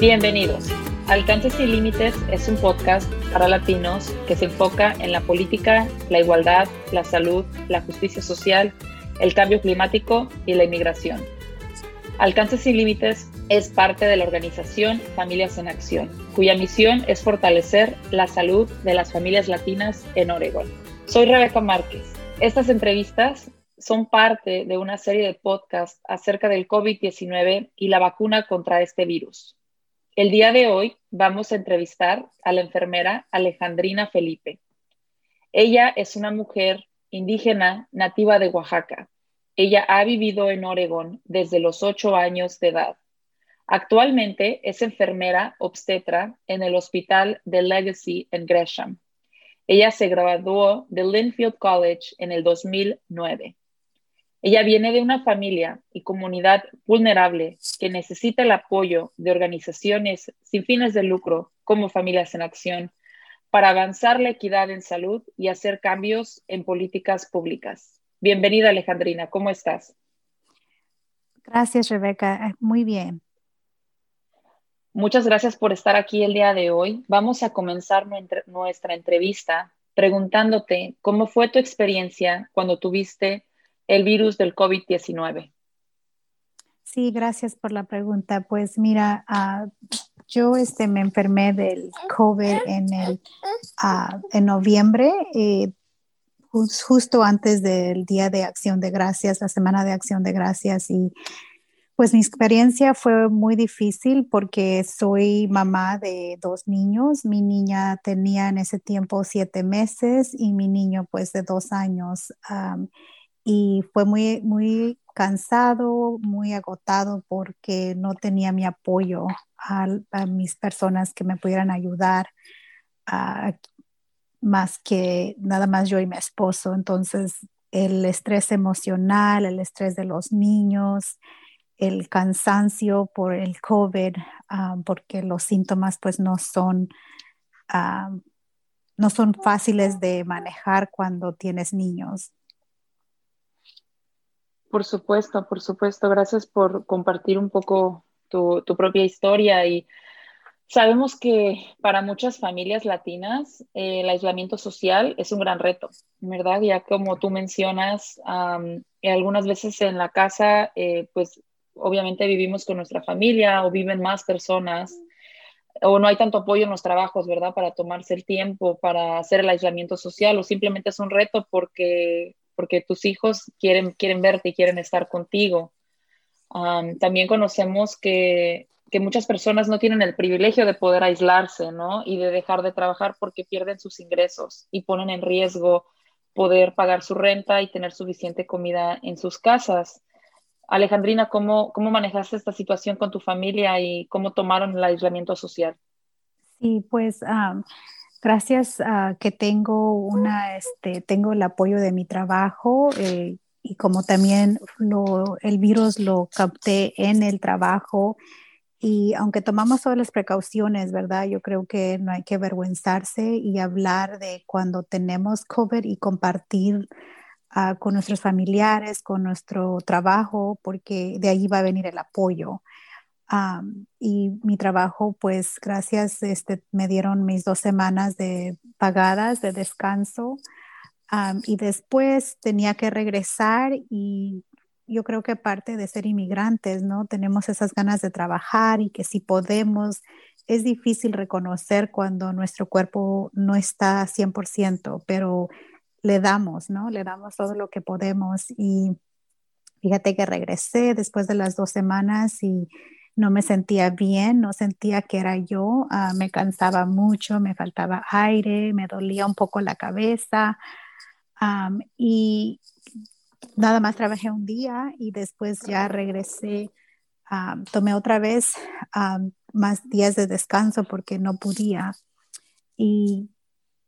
Bienvenidos. Alcances sin Límites es un podcast para latinos que se enfoca en la política, la igualdad, la salud, la justicia social, el cambio climático y la inmigración. Alcances sin Límites es parte de la organización Familias en Acción, cuya misión es fortalecer la salud de las familias latinas en Oregón. Soy Rebeca Márquez. Estas entrevistas son parte de una serie de podcasts acerca del COVID-19 y la vacuna contra este virus. El día de hoy vamos a entrevistar a la enfermera Alejandrina Felipe. Ella es una mujer indígena nativa de Oaxaca. Ella ha vivido en Oregón desde los ocho años de edad. Actualmente es enfermera obstetra en el Hospital de Legacy en Gresham. Ella se graduó de Linfield College en el 2009. Ella viene de una familia y comunidad vulnerable que necesita el apoyo de organizaciones sin fines de lucro como Familias en Acción para avanzar la equidad en salud y hacer cambios en políticas públicas. Bienvenida Alejandrina, ¿cómo estás? Gracias Rebeca, eh, muy bien. Muchas gracias por estar aquí el día de hoy. Vamos a comenzar nuestra entrevista preguntándote cómo fue tu experiencia cuando tuviste el virus del COVID-19? Sí, gracias por la pregunta. Pues mira, uh, yo este, me enfermé del COVID en, el, uh, en noviembre, eh, justo antes del Día de Acción de Gracias, la Semana de Acción de Gracias. Y pues mi experiencia fue muy difícil porque soy mamá de dos niños. Mi niña tenía en ese tiempo siete meses y mi niño pues de dos años. Y fue muy, muy cansado, muy agotado porque no tenía mi apoyo a, mis personas que me pudieran ayudar, más que nada más yo y mi esposo. Entonces, el estrés emocional, el estrés de los niños, el cansancio por el COVID, ah, porque los síntomas pues no son, ah, no son fáciles de manejar cuando tienes niños. Por supuesto, por supuesto. Gracias por compartir un poco tu, propia historia y sabemos que para muchas familias latinas eh, el aislamiento social es un gran reto, ¿verdad? Ya como tú mencionas, algunas veces en la casa, eh, pues obviamente vivimos con nuestra familia o viven más personas o no hay tanto apoyo en los trabajos, ¿verdad? Para tomarse el tiempo, para hacer el aislamiento social o simplemente es un reto porque porque tus hijos quieren, quieren verte y quieren estar contigo. también conocemos que, que, muchas personas no tienen el privilegio de poder aislarse, ¿no? Y de dejar de trabajar porque pierden sus ingresos y ponen en riesgo poder pagar su renta y tener suficiente comida en sus casas. Alejandrina, ¿cómo, cómo manejaste esta situación con tu familia y cómo tomaron el aislamiento social? Sí, pues gracias que tengo una, este, tengo el apoyo de mi trabajo eh, y como también lo, el virus lo capté en el trabajo y aunque tomamos todas las precauciones, ¿verdad? Yo creo que no hay que avergüenzarse y hablar de cuando tenemos COVID y compartir ah, con nuestros familiares, con nuestro trabajo, porque de ahí va a venir el apoyo y mi trabajo, pues gracias, este, me dieron mis dos semanas de pagadas de descanso. y después tenía que regresar y yo creo que parte de ser inmigrantes, ¿no? Tenemos esas ganas de trabajar y que si podemos, es difícil reconocer cuando nuestro cuerpo no está 100%, pero le damos, ¿no? Le damos todo lo que podemos y fíjate que regresé después de las dos semanas y no me sentía bien, no sentía que era yo, ah, me cansaba mucho, me faltaba aire, me dolía un poco la cabeza y nada más trabajé un día y después ya regresé, tomé otra vez más días de descanso porque no podía y,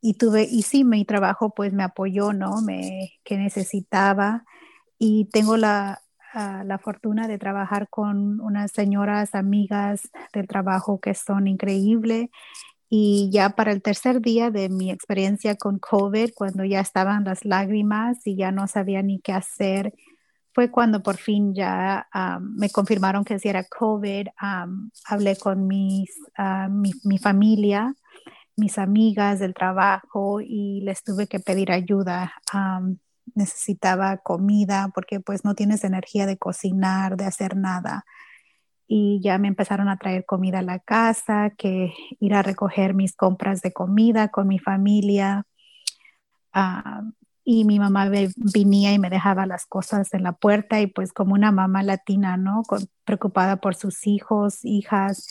y tuve, y sí, mi trabajo pues me apoyó, ¿no? Me, que necesitaba y tengo la, la fortuna de trabajar con unas señoras amigas del trabajo que son increíbles. Y ya para el tercer día de mi experiencia con COVID, cuando ya estaban las lágrimas y ya no sabía ni qué hacer, fue cuando por fin ya me confirmaron que si era COVID. hablé con mis, mi, mi, familia, mis amigas del trabajo y les tuve que pedir ayuda. Necesitaba comida porque pues no tienes energía de cocinar, de hacer nada y ya me empezaron a traer comida a la casa, que ir a recoger mis compras de comida con mi familia. Ah, y mi mamá venía y me dejaba las cosas en la puerta y pues como una mamá latina, ¿no? preocupada por sus hijos, hijas,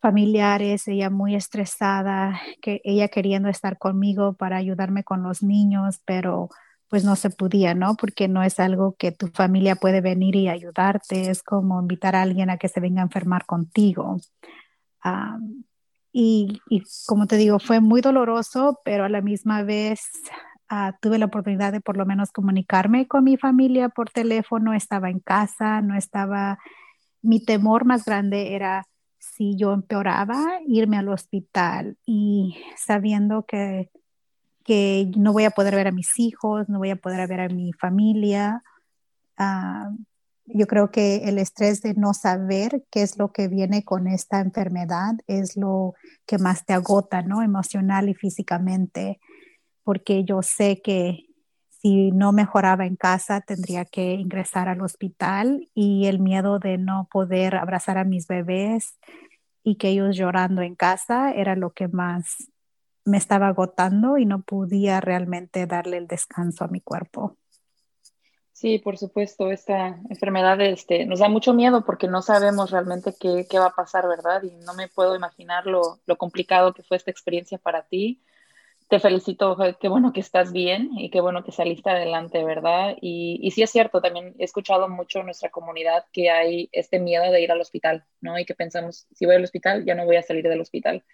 familiares, ella muy estresada, que ella queriendo estar conmigo para ayudarme con los niños, pero pues no se podía, ¿no? Porque no es algo que tu familia puede venir y ayudarte, es como invitar a alguien a que se venga a enfermar contigo. y, como te digo, fue muy doloroso, pero a la misma vez ah, tuve la oportunidad de por lo menos comunicarme con mi familia por teléfono, estaba en casa, no estaba, mi temor más grande era si yo empeoraba, irme al hospital y sabiendo que que no voy a poder ver a mis hijos, no voy a poder ver a mi familia. Ah, yo creo que el estrés de no saber qué es lo que viene con esta enfermedad es lo que más te agota, ¿no? Emocional y físicamente, porque yo sé que si no mejoraba en casa tendría que ingresar al hospital y el miedo de no poder abrazar a mis bebés y que ellos llorando en casa era lo que más me estaba agotando y no podía realmente darle el descanso a mi cuerpo. Sí, por supuesto, esta enfermedad este, nos da mucho miedo porque no sabemos realmente qué, qué va a pasar, ¿verdad? Y no me puedo imaginar lo, lo, complicado que fue esta experiencia para ti. Te felicito, qué bueno que estás bien y qué bueno que saliste adelante, ¿verdad? Y, y sí es cierto, también he escuchado mucho en nuestra comunidad que hay este miedo de ir al hospital, ¿no? Y que pensamos, si voy al hospital, ya no voy a salir del hospital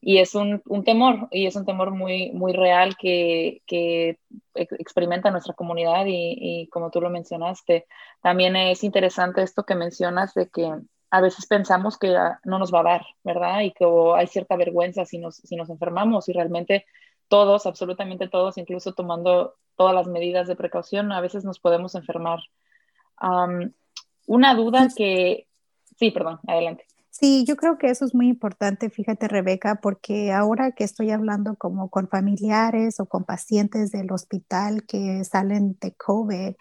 y es un, un, temor, y es un temor muy, muy real que, que experimenta nuestra comunidad y, y, como tú lo mencionaste, también es interesante esto que mencionas de que a veces pensamos que no nos va a dar, ¿verdad? Y que hay cierta vergüenza si nos, si nos enfermamos y realmente todos, absolutamente todos, incluso tomando todas las medidas de precaución, a veces nos podemos enfermar. una duda que... Sí, perdón, adelante. Sí, yo creo que eso es muy importante, fíjate Rebeca, porque ahora que estoy hablando como con familiares o con pacientes del hospital que salen de COVID,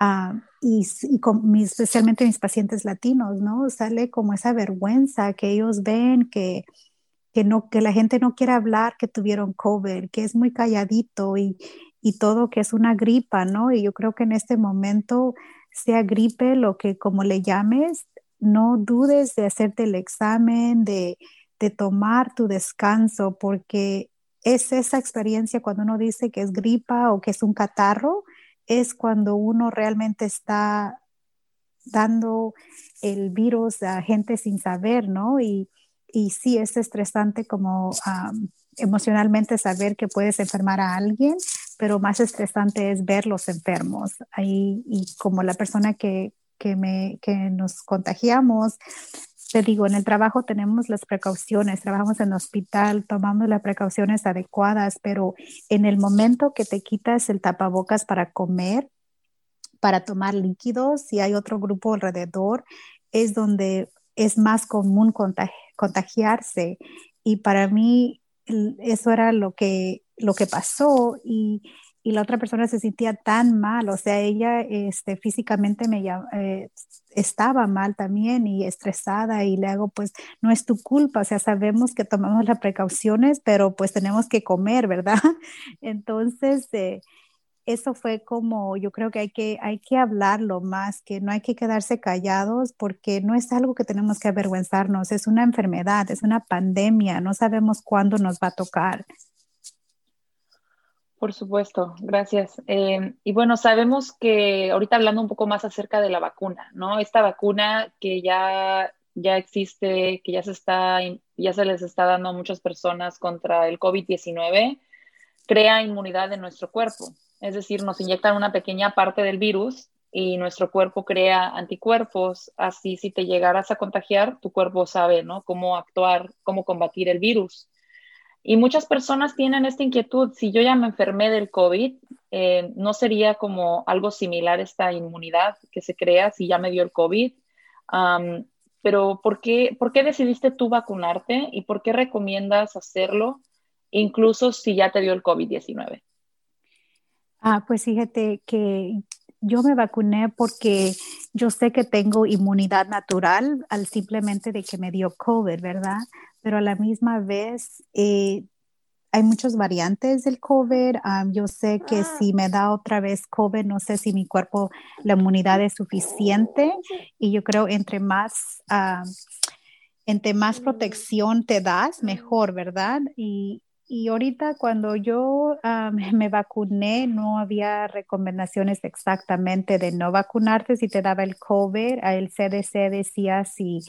ah, y, con especialmente mis pacientes latinos, ¿no? Sale como esa vergüenza que ellos ven que, que, no, que la gente no quiere hablar que tuvieron COVID, que es muy calladito y, y todo que es una gripa, ¿no? Y yo creo que en este momento, sea gripe, lo que como le llames, no dudes de hacerte el examen, de, tomar tu descanso, porque es esa experiencia cuando uno dice que es gripa o que es un catarro, es cuando uno realmente está dando el virus a gente sin saber, ¿no? Y, y sí, es estresante como emocionalmente saber que puedes enfermar a alguien, pero más estresante es ver los enfermos. Ahí, y como la persona que, que, nos contagiamos, te digo, en el trabajo tenemos las precauciones, trabajamos en el hospital, tomamos las precauciones adecuadas, pero en el momento que te quitas el tapabocas para comer, para tomar líquidos, si hay otro grupo alrededor, es donde es más común contagiarse. Y para mí eso era lo que, lo que pasó y y la otra persona se sentía tan mal, o sea, ella este, físicamente me eh, estaba mal también y estresada y le hago, pues no es tu culpa, o sea, sabemos que tomamos las precauciones, pero pues tenemos que comer, ¿verdad? Entonces, eh, eso fue como, yo creo que hay, que hay que hablarlo más, que no hay que quedarse callados porque no es algo que tenemos que avergüenzarnos, es una enfermedad, es una pandemia, no sabemos cuándo nos va a tocar. Por supuesto, gracias. Eh, y bueno, sabemos que ahorita hablando un poco más acerca de la vacuna, ¿no? Esta vacuna que ya, ya existe, que ya se está, ya se les está dando a muchas personas contra el COVID-19, crea inmunidad en nuestro cuerpo. Es decir, nos inyectan una pequeña parte del virus y nuestro cuerpo crea anticuerpos. Así, si te llegaras a contagiar, tu cuerpo sabe, ¿no? Cómo actuar, cómo combatir el virus. Y muchas personas tienen esta inquietud, si yo ya me enfermé del COVID, eh, ¿no sería como algo similar esta inmunidad que se crea si ya me dio el COVID? pero ¿por qué, ¿por qué decidiste tú vacunarte y por qué recomiendas hacerlo incluso si ya te dio el COVID-19? Ah, pues fíjate que yo me vacuné porque yo sé que tengo inmunidad natural al simplemente de que me dio COVID, ¿verdad? Pero a la misma vez eh, hay muchas variantes del COVID. yo sé que ah. si me da otra vez COVID, no sé si mi cuerpo, la inmunidad es suficiente. Y yo creo entre más, entre más protección te das, mejor, ¿verdad? Y, y ahorita cuando yo me vacuné, no había recomendaciones exactamente de no vacunarte si te daba el COVID. El CDC decía si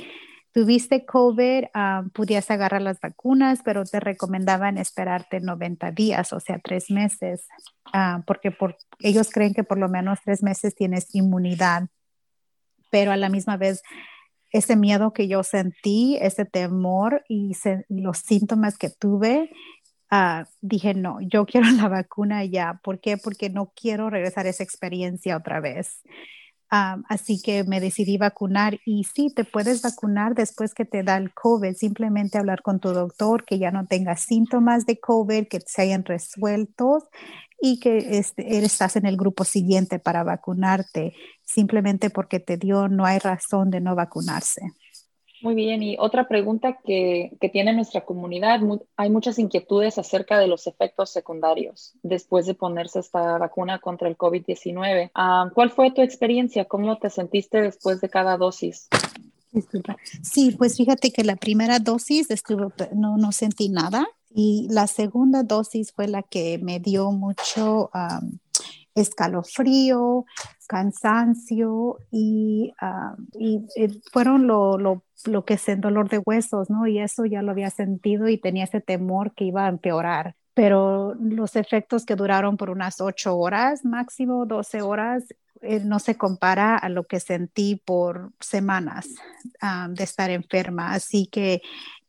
tuviste COVID, uh, podías agarrar las vacunas, pero te recomendaban esperarte 90 días, o sea, tres meses, ah, porque por, ellos creen que por lo menos tres meses tienes inmunidad, pero a la misma vez ese miedo que yo sentí, ese temor y los síntomas que tuve, ah, dije, no, yo quiero la vacuna ya. ¿Por qué? Porque no quiero regresar a esa experiencia otra vez así que me decidí vacunar y sí, te puedes vacunar después que te da el COVID, simplemente hablar con tu doctor que ya no tengas síntomas de COVID, que se hayan resuelto y que este, estás en el grupo siguiente para vacunarte. Simplemente porque te dio, no hay razón de no vacunarse. Muy bien, y otra pregunta que, tiene nuestra comunidad, hay muchas inquietudes acerca de los efectos secundarios después de ponerse esta vacuna contra el COVID-19. Ah, ¿Cuál fue tu experiencia? ¿Cómo te sentiste después de cada dosis? Disculpa. Sí, pues fíjate que la primera dosis estuvo, no, no sentí nada y la segunda dosis fue la que me dio mucho escalofrío, cansancio y, y, fueron lo, lo lo que es el dolor de huesos, ¿no? Y eso ya lo había sentido y tenía ese temor que iba a empeorar. Pero los efectos que duraron por unas ocho horas, máximo 12 horas, eh, no se compara a lo que sentí por semanas ah, de estar enferma. Así que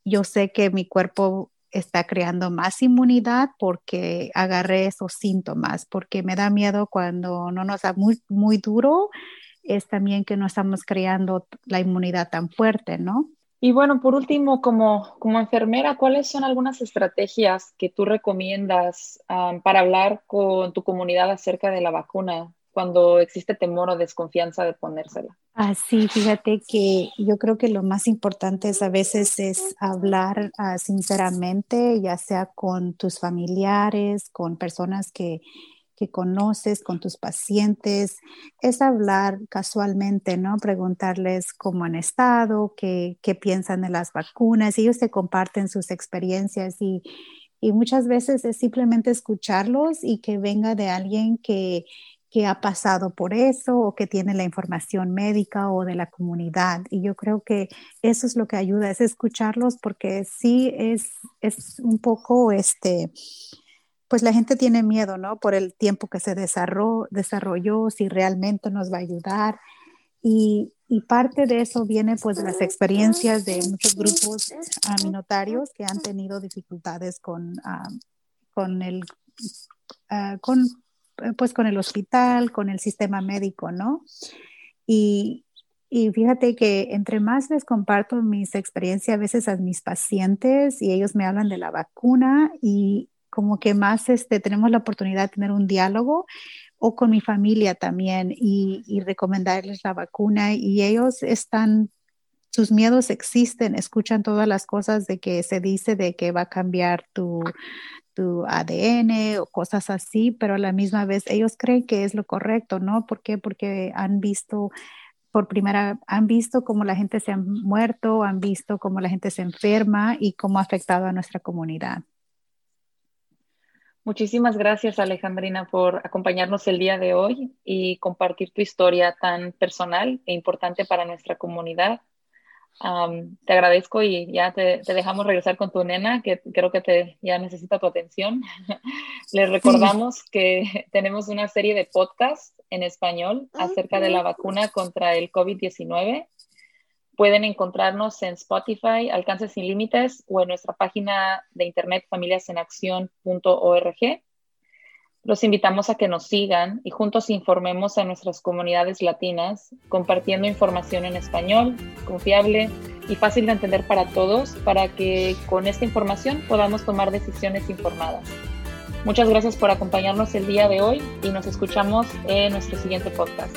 yo sé que mi cuerpo está creando más inmunidad porque agarré esos síntomas, porque me da miedo cuando no nos da muy, muy duro es también que no estamos creando la inmunidad tan fuerte, ¿no? Y bueno, por último, como, como enfermera, ¿cuáles son algunas estrategias que tú recomiendas um, para hablar con tu comunidad acerca de la vacuna cuando existe temor o desconfianza de ponérsela? Así, ah, fíjate que yo creo que lo más importante es a veces es hablar ah, sinceramente, ya sea con tus familiares, con personas que que conoces con tus pacientes, es hablar casualmente, ¿no? Preguntarles cómo han estado, qué, qué piensan de las vacunas, ellos te comparten sus experiencias y, y muchas veces es simplemente escucharlos y que venga de alguien que, que ha pasado por eso o que tiene la información médica o de la comunidad. Y yo creo que eso es lo que ayuda, es escucharlos porque sí es, es un poco este pues la gente tiene miedo, ¿no? Por el tiempo que se desarrolló, si realmente nos va a ayudar. Y, parte de eso viene pues de las experiencias de muchos grupos aminotarios que han tenido dificultades con, ah, con el ah, con, pues con el hospital, con el sistema médico, ¿no? Y, y fíjate que entre más les comparto mis experiencias a veces a mis pacientes y ellos me hablan de la vacuna y, como que más este, tenemos la oportunidad de tener un diálogo o con mi familia también y, recomendarles la vacuna y ellos están, sus miedos existen, escuchan todas las cosas de que se dice de que va a cambiar tu, tu ADN o cosas así, pero a la misma vez ellos creen que es lo correcto, ¿no? ¿Por qué? Porque han visto por primera, han visto cómo la gente se ha muerto, han visto cómo la gente se enferma y cómo ha afectado a nuestra comunidad. Muchísimas gracias, Alejandrina, por acompañarnos el día de hoy y compartir tu historia tan personal e importante para nuestra comunidad. Te agradezco y ya te, dejamos regresar con tu nena, que creo que te, ya necesita tu atención. Les recordamos que tenemos una serie de podcasts en español acerca de la vacuna contra el COVID-19 Pueden encontrarnos en Spotify, Alcance sin Límites, o en nuestra página de internet familiasenacción.org. Los invitamos a que nos sigan y juntos informemos a nuestras comunidades latinas, compartiendo información en español, confiable y fácil de entender para todos, para que con esta información podamos tomar decisiones informadas. Muchas gracias por acompañarnos el día de hoy y nos escuchamos en nuestro siguiente podcast.